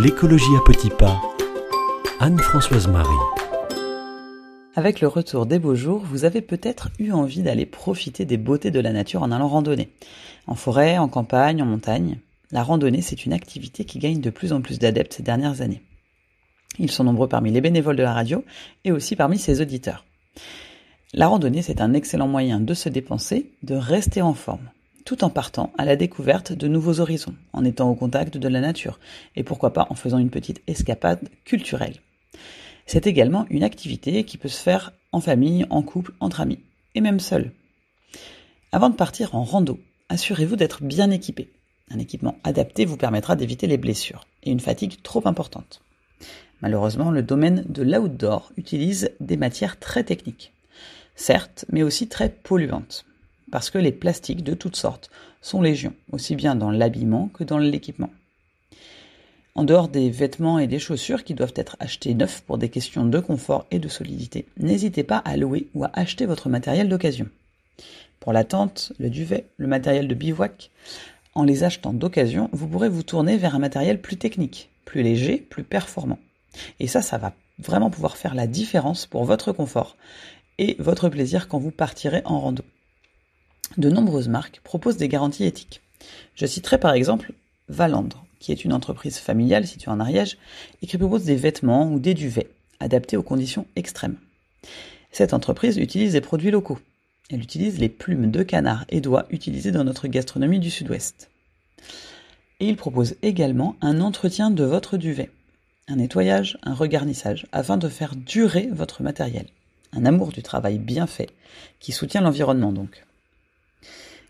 L'écologie à petits pas. Anne-Françoise Marie. Avec le retour des beaux jours, vous avez peut-être eu envie d'aller profiter des beautés de la nature en allant randonner. En forêt, en campagne, en montagne. La randonnée, c'est une activité qui gagne de plus en plus d'adeptes ces dernières années. Ils sont nombreux parmi les bénévoles de la radio et aussi parmi ses auditeurs. La randonnée, c'est un excellent moyen de se dépenser, de rester en forme tout en partant à la découverte de nouveaux horizons, en étant au contact de la nature, et pourquoi pas en faisant une petite escapade culturelle. C'est également une activité qui peut se faire en famille, en couple, entre amis, et même seul. Avant de partir en rando, assurez-vous d'être bien équipé. Un équipement adapté vous permettra d'éviter les blessures et une fatigue trop importante. Malheureusement, le domaine de l'outdoor utilise des matières très techniques. Certes, mais aussi très polluantes parce que les plastiques de toutes sortes sont légion, aussi bien dans l'habillement que dans l'équipement. En dehors des vêtements et des chaussures qui doivent être achetés neufs pour des questions de confort et de solidité, n'hésitez pas à louer ou à acheter votre matériel d'occasion. Pour la tente, le duvet, le matériel de bivouac, en les achetant d'occasion, vous pourrez vous tourner vers un matériel plus technique, plus léger, plus performant. Et ça, ça va vraiment pouvoir faire la différence pour votre confort et votre plaisir quand vous partirez en rando de nombreuses marques proposent des garanties éthiques. Je citerai par exemple Valandre, qui est une entreprise familiale située en Ariège et qui propose des vêtements ou des duvets adaptés aux conditions extrêmes. Cette entreprise utilise des produits locaux. Elle utilise les plumes de canard et d'oie utilisées dans notre gastronomie du sud-ouest. Et il propose également un entretien de votre duvet, un nettoyage, un regarnissage, afin de faire durer votre matériel. Un amour du travail bien fait, qui soutient l'environnement donc.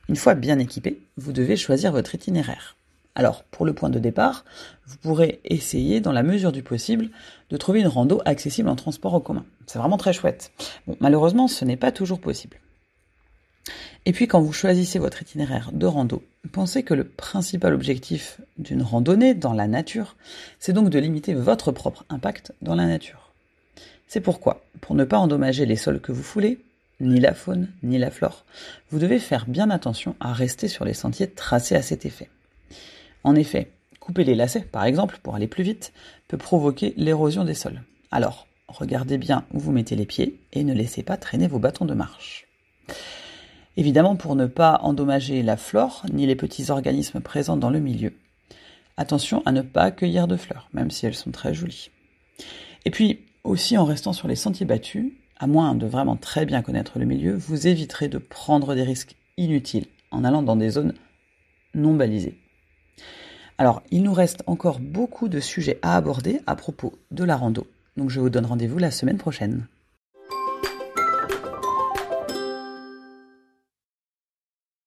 Une fois bien équipé, vous devez choisir votre itinéraire. Alors, pour le point de départ, vous pourrez essayer, dans la mesure du possible, de trouver une rando accessible en transport en commun. C'est vraiment très chouette. Bon, malheureusement, ce n'est pas toujours possible. Et puis, quand vous choisissez votre itinéraire de rando, pensez que le principal objectif d'une randonnée dans la nature, c'est donc de limiter votre propre impact dans la nature. C'est pourquoi, pour ne pas endommager les sols que vous foulez, ni la faune, ni la flore. Vous devez faire bien attention à rester sur les sentiers tracés à cet effet. En effet, couper les lacets, par exemple, pour aller plus vite, peut provoquer l'érosion des sols. Alors, regardez bien où vous mettez les pieds et ne laissez pas traîner vos bâtons de marche. Évidemment, pour ne pas endommager la flore ni les petits organismes présents dans le milieu. Attention à ne pas cueillir de fleurs, même si elles sont très jolies. Et puis, aussi en restant sur les sentiers battus, à moins de vraiment très bien connaître le milieu, vous éviterez de prendre des risques inutiles en allant dans des zones non balisées. Alors, il nous reste encore beaucoup de sujets à aborder à propos de la rando. Donc je vous donne rendez-vous la semaine prochaine.